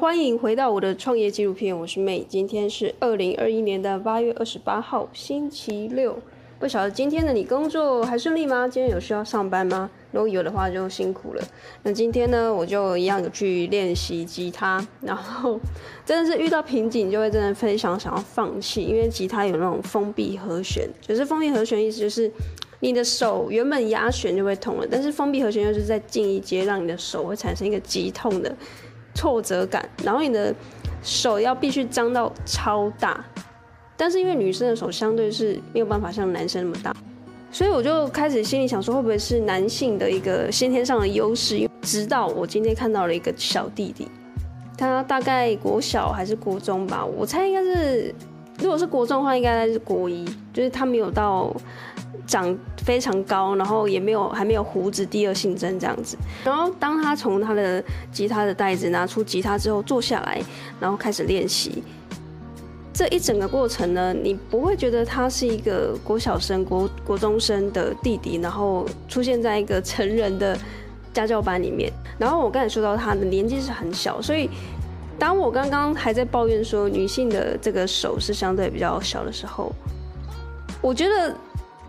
欢迎回到我的创业纪录片，我是妹。今天是二零二一年的八月二十八号，星期六。不晓得今天的你工作还顺利吗？今天有需要上班吗？如果有的话，就辛苦了。那今天呢，我就一样有去练习吉他，然后真的是遇到瓶颈，就会真的非常想要放弃，因为吉他有那种封闭和弦，就是封闭和弦意思就是你的手原本压弦就会痛了，但是封闭和弦又是在进一阶，让你的手会产生一个急痛的。挫折感，然后你的手要必须张到超大，但是因为女生的手相对是没有办法像男生那么大，所以我就开始心里想说，会不会是男性的一个先天上的优势？直到我今天看到了一个小弟弟，他大概国小还是国中吧，我猜应该是，如果是国中的话，应该是国一，就是他没有到。长非常高，然后也没有还没有胡子，第二性征这样子。然后当他从他的吉他的袋子拿出吉他之后，坐下来，然后开始练习。这一整个过程呢，你不会觉得他是一个国小生、国国中生的弟弟，然后出现在一个成人的家教班里面。然后我刚才说到他的年纪是很小，所以当我刚刚还在抱怨说女性的这个手是相对比较小的时候，我觉得。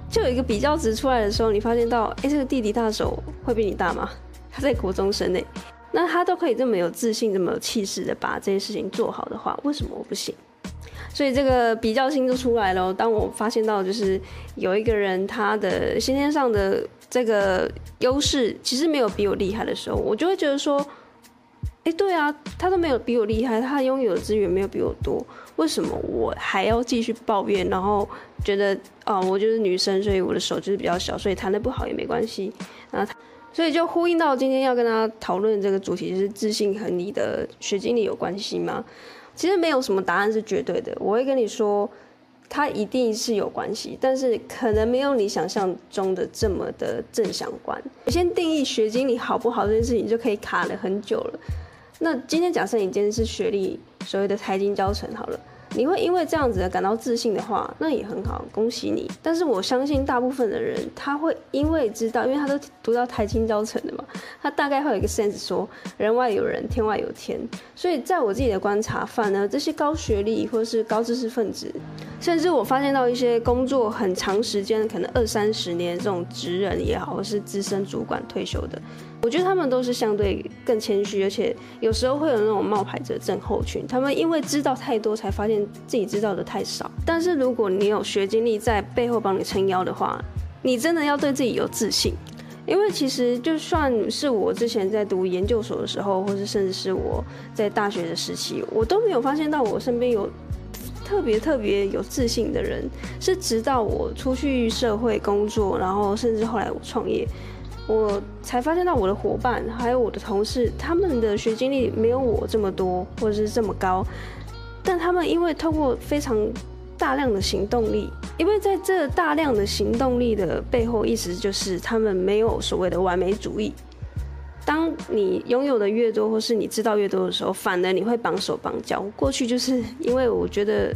就有一个比较值出来的时候，你发现到，哎、这个弟弟他的手会比你大吗？他在国中生呢，那他都可以这么有自信、这么有气势的把这些事情做好的话，为什么我不行？所以这个比较心就出来了。当我发现到，就是有一个人他的先天上的这个优势其实没有比我厉害的时候，我就会觉得说。哎，对啊，他都没有比我厉害，他拥有的资源没有比我多，为什么我还要继续抱怨？然后觉得哦，我就是女生，所以我的手就是比较小，所以弹得不好也没关系。然后，所以就呼应到今天要跟大家讨论这个主题，就是自信和你的学经历有关系吗？其实没有什么答案是绝对的，我会跟你说，它一定是有关系，但是可能没有你想象中的这么的正相关。我先定义学经历好不好这件事情，就可以卡了很久了。那今天假设你今天是学历所谓的财经教程好了，你会因为这样子感到自信的话，那也很好，恭喜你。但是我相信大部分的人他会因为知道，因为他都读到台清教程的嘛，他大概会有一个 sense 说人外有人，天外有天。所以在我自己的观察，反而这些高学历或是高知识分子，甚至我发现到一些工作很长时间，可能二三十年这种职人也好，或是资深主管退休的。我觉得他们都是相对更谦虚，而且有时候会有那种冒牌者症候群。他们因为知道太多，才发现自己知道的太少。但是如果你有学经历在背后帮你撑腰的话，你真的要对自己有自信。因为其实就算是我之前在读研究所的时候，或是甚至是我在大学的时期，我都没有发现到我身边有特别特别有自信的人。是直到我出去社会工作，然后甚至后来我创业。我才发现到我的伙伴还有我的同事，他们的学经历没有我这么多，或者是这么高，但他们因为透过非常大量的行动力，因为在这大量的行动力的背后，意思就是他们没有所谓的完美主义。当你拥有的越多，或是你知道越多的时候，反而你会绑手绑脚。过去就是因为我觉得。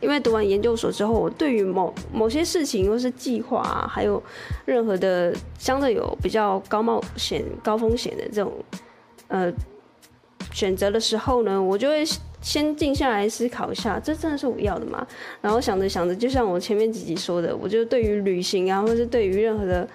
因为读完研究所之后，我对于某某些事情或是计划，还有任何的相对有比较高冒险、高风险的这种呃选择的时候呢，我就会先静下来思考一下，这真的是我要的吗？然后想着想着，就像我前面几集说的，我就对于旅行啊，或是对于任何的。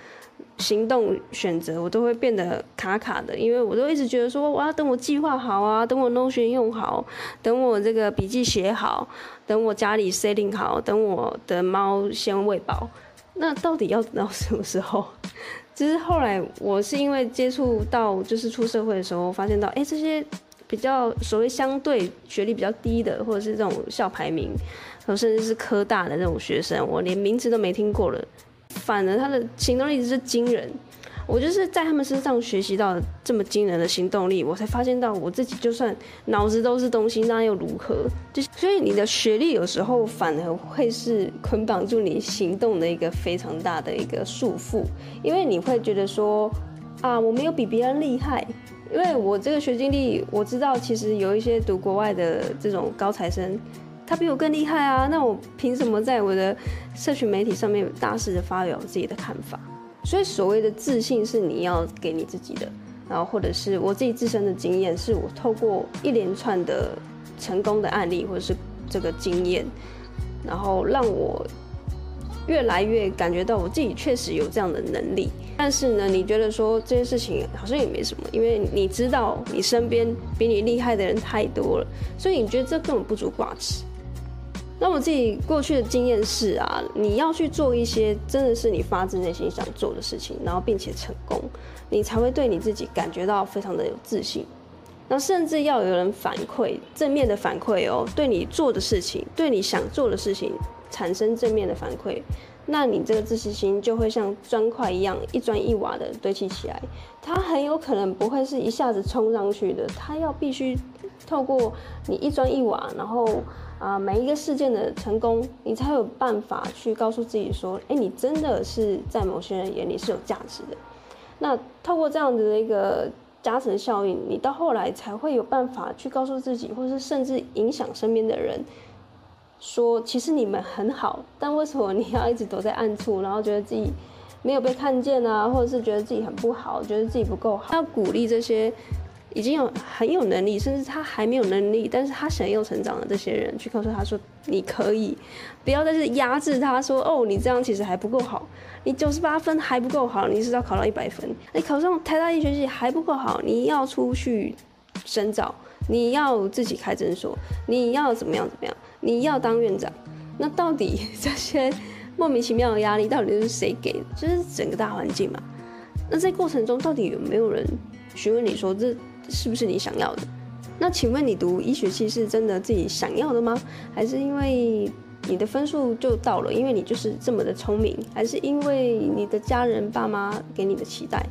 行动选择我都会变得卡卡的，因为我都一直觉得说，我要等我计划好啊，等我 Notion 用好，等我这个笔记写好，等我家里 setting 好，等我的猫先喂饱。那到底要等到什么时候？其实后来我是因为接触到，就是出社会的时候，发现到，哎，这些比较所谓相对学历比较低的，或者是这种校排名，甚至是科大的这种学生，我连名字都没听过了。反而他的行动力是惊人，我就是在他们身上学习到这么惊人的行动力，我才发现到我自己就算脑子都是东西，那又如何？就是所以你的学历有时候反而会是捆绑住你行动的一个非常大的一个束缚，因为你会觉得说啊，我没有比别人厉害，因为我这个学经历，我知道其实有一些读国外的这种高材生。他比我更厉害啊！那我凭什么在我的社群媒体上面大肆的发表自己的看法？所以所谓的自信是你要给你自己的，然后或者是我自己自身的经验，是我透过一连串的成功的案例或者是这个经验，然后让我越来越感觉到我自己确实有这样的能力。但是呢，你觉得说这件事情好像也没什么，因为你知道你身边比你厉害的人太多了，所以你觉得这根本不足挂齿。那我自己过去的经验是啊，你要去做一些真的是你发自内心想做的事情，然后并且成功，你才会对你自己感觉到非常的有自信。那甚至要有人反馈，正面的反馈哦，对你做的事情，对你想做的事情产生正面的反馈，那你这个自信心就会像砖块一样一砖一瓦的堆砌起来。它很有可能不会是一下子冲上去的，它要必须透过你一砖一瓦，然后。啊，每一个事件的成功，你才有办法去告诉自己说，哎，你真的是在某些人眼里是有价值的。那透过这样子的一个加成效应，你到后来才会有办法去告诉自己，或是甚至影响身边的人，说其实你们很好，但为什么你要一直躲在暗处，然后觉得自己没有被看见啊，或者是觉得自己很不好，觉得自己不够好？要鼓励这些。已经有很有能力，甚至他还没有能力，但是他想要成长的这些人，去告诉他说：“你可以，不要再是压制他说，哦，你这样其实还不够好，你九十八分还不够好，你是要考到一百分，你考上台大医学系还不够好，你要出去深造，你要自己开诊所，你要怎么样怎么样，你要当院长，那到底这些莫名其妙的压力到底是谁给的？就是整个大环境嘛。那在过程中，到底有没有人询问你说这？”是不是你想要的？那请问你读医学系是真的自己想要的吗？还是因为你的分数就到了，因为你就是这么的聪明？还是因为你的家人爸妈给你的期待？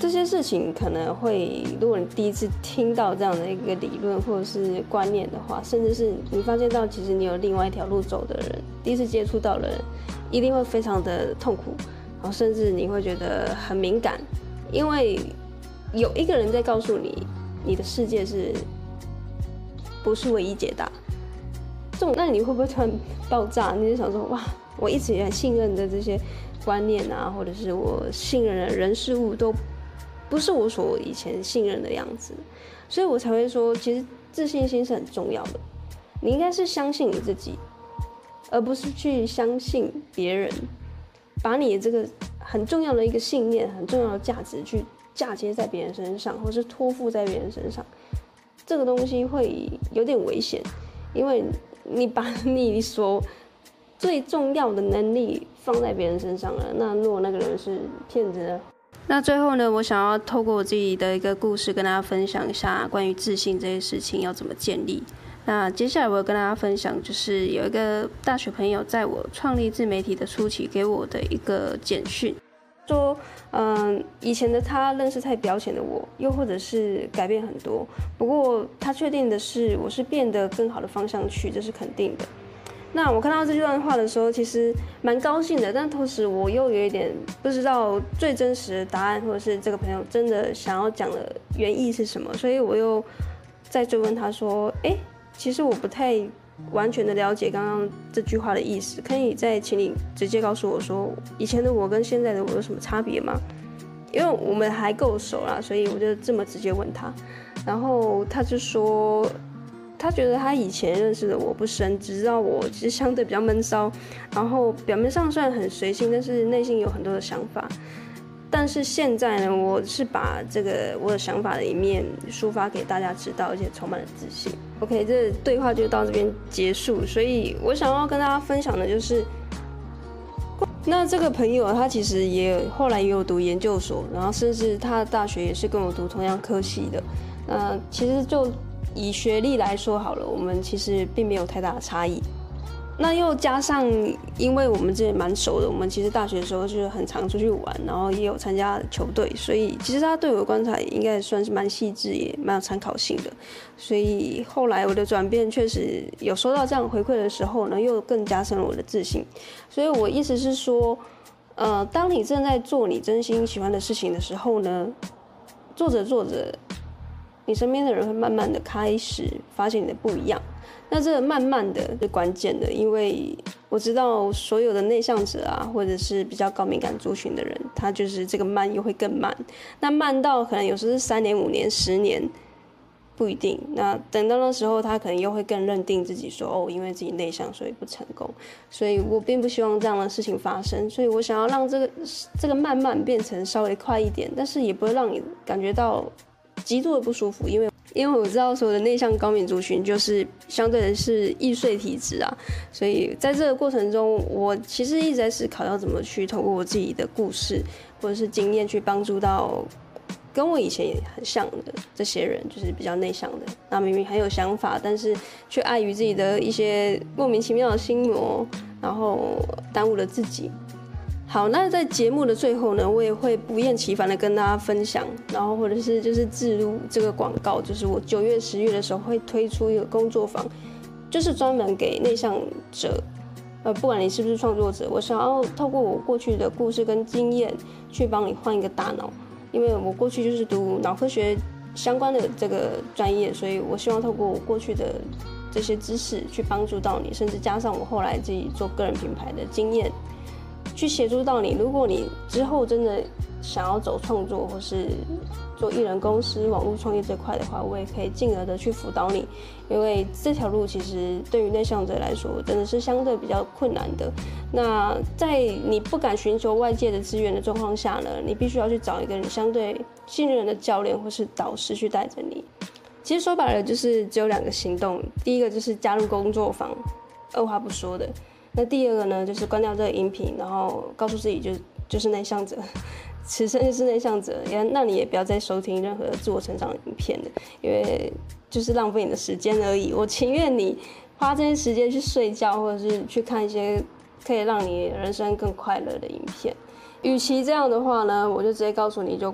这些事情可能会，如果你第一次听到这样的一个理论或者是观念的话，甚至是你发现到其实你有另外一条路走的人，第一次接触到的人，一定会非常的痛苦，然后甚至你会觉得很敏感，因为。有一个人在告诉你，你的世界是不是唯一解答？这种，那你会不会突然爆炸？你就想说，哇，我一直也很信任的这些观念啊，或者是我信任的人事物，都不是我所以前信任的样子，所以我才会说，其实自信心是很重要的。你应该是相信你自己，而不是去相信别人，把你的这个很重要的一个信念、很重要的价值去。嫁接在别人身上，或是托付在别人身上，这个东西会有点危险，因为你把 你所最重要的能力放在别人身上了。那如果那个人是骗子呢？那最后呢，我想要透过我自己的一个故事，跟大家分享一下关于自信这些事情要怎么建立。那接下来我要跟大家分享，就是有一个大学朋友在我创立自媒体的初期给我的一个简讯。说，嗯，以前的他认识太表浅的我，又或者是改变很多。不过他确定的是，我是变得更好的方向去，这是肯定的。那我看到这段话的时候，其实蛮高兴的，但同时我又有一点不知道最真实的答案，或者是这个朋友真的想要讲的原意是什么，所以我又再追问他说，哎，其实我不太。完全的了解刚刚这句话的意思，可以再请你直接告诉我说，以前的我跟现在的我有什么差别吗？因为我们还够熟啦，所以我就这么直接问他，然后他就说，他觉得他以前认识的我不深，只知道我其实相对比较闷骚，然后表面上虽然很随性，但是内心有很多的想法。但是现在呢，我是把这个我的想法的一面抒发给大家知道，而且充满了自信。OK，这对话就到这边结束。所以我想要跟大家分享的就是，那这个朋友他其实也后来也有读研究所，然后甚至他的大学也是跟我读同样科系的。那其实就以学历来说好了，我们其实并没有太大的差异。那又加上，因为我们这蛮熟的，我们其实大学的时候就是很常出去玩，然后也有参加球队，所以其实他对我的观察应该算是蛮细致，也蛮有参考性的。所以后来我的转变确实有收到这样回馈的时候呢，又更加深了我的自信。所以我意思是说，呃，当你正在做你真心喜欢的事情的时候呢，做着做着，你身边的人会慢慢的开始发现你的不一样。那这个慢慢的是关键的，因为我知道所有的内向者啊，或者是比较高敏感族群的人，他就是这个慢又会更慢。那慢到可能有时候是三年、五年、十年，不一定。那等到那时候，他可能又会更认定自己说，哦，因为自己内向，所以不成功。所以我并不希望这样的事情发生，所以我想要让这个这个慢慢变成稍微快一点，但是也不会让你感觉到极度的不舒服，因为。因为我知道所有的内向高敏族群就是相对的是易碎体质啊，所以在这个过程中，我其实一直在思考要怎么去透过我自己的故事或者是经验去帮助到跟我以前也很像的这些人，就是比较内向的，那明明很有想法，但是却碍于自己的一些莫名其妙的心魔，然后耽误了自己。好，那在节目的最后呢，我也会不厌其烦的跟大家分享，然后或者是就是置入这个广告，就是我九月、十月的时候会推出一个工作坊，就是专门给内向者，呃，不管你是不是创作者，我想要透过我过去的故事跟经验，去帮你换一个大脑，因为我过去就是读脑科学相关的这个专业，所以我希望透过我过去的这些知识去帮助到你，甚至加上我后来自己做个人品牌的经验。去协助到你。如果你之后真的想要走创作，或是做艺人公司、网络创业这块的话，我也可以进而的去辅导你。因为这条路其实对于内向者来说，真的是相对比较困难的。那在你不敢寻求外界的资源的状况下呢，你必须要去找一个你相对信任的教练或是导师去带着你。其实说白了，就是只有两个行动。第一个就是加入工作坊，二话不说的。那第二个呢，就是关掉这个音频，然后告诉自己就就是内向者，此生就是内向者。也那你也不要再收听任何自我成长影片了，因为就是浪费你的时间而已。我情愿你花这些时间去睡觉，或者是去看一些可以让你人生更快乐的影片。与其这样的话呢，我就直接告诉你就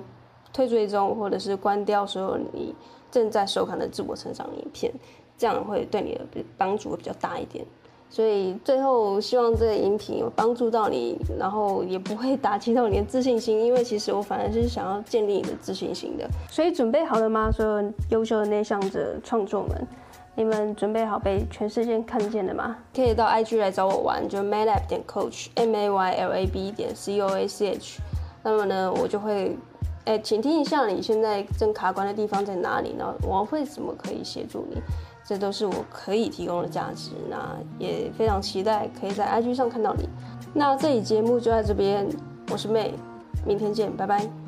退追踪，或者是关掉所有你正在收看的自我成长影片，这样会对你的帮助会比较大一点。所以最后希望这个音频有帮助到你，然后也不会打击到你的自信心，因为其实我反而是想要建立你的自信心的。所以准备好了吗？所有优秀的内向者创作们，你们准备好被全世界看见了吗？可以到 IG 来找我玩，就 maylab 点 coach，m a y l a b 点 c o a c h。那么呢，我就会，哎，请听一下你现在正卡关的地方在哪里呢？我会怎么可以协助你？这都是我可以提供的价值，那也非常期待可以在 IG 上看到你。那这期节目就在这边，我是妹明天见，拜拜。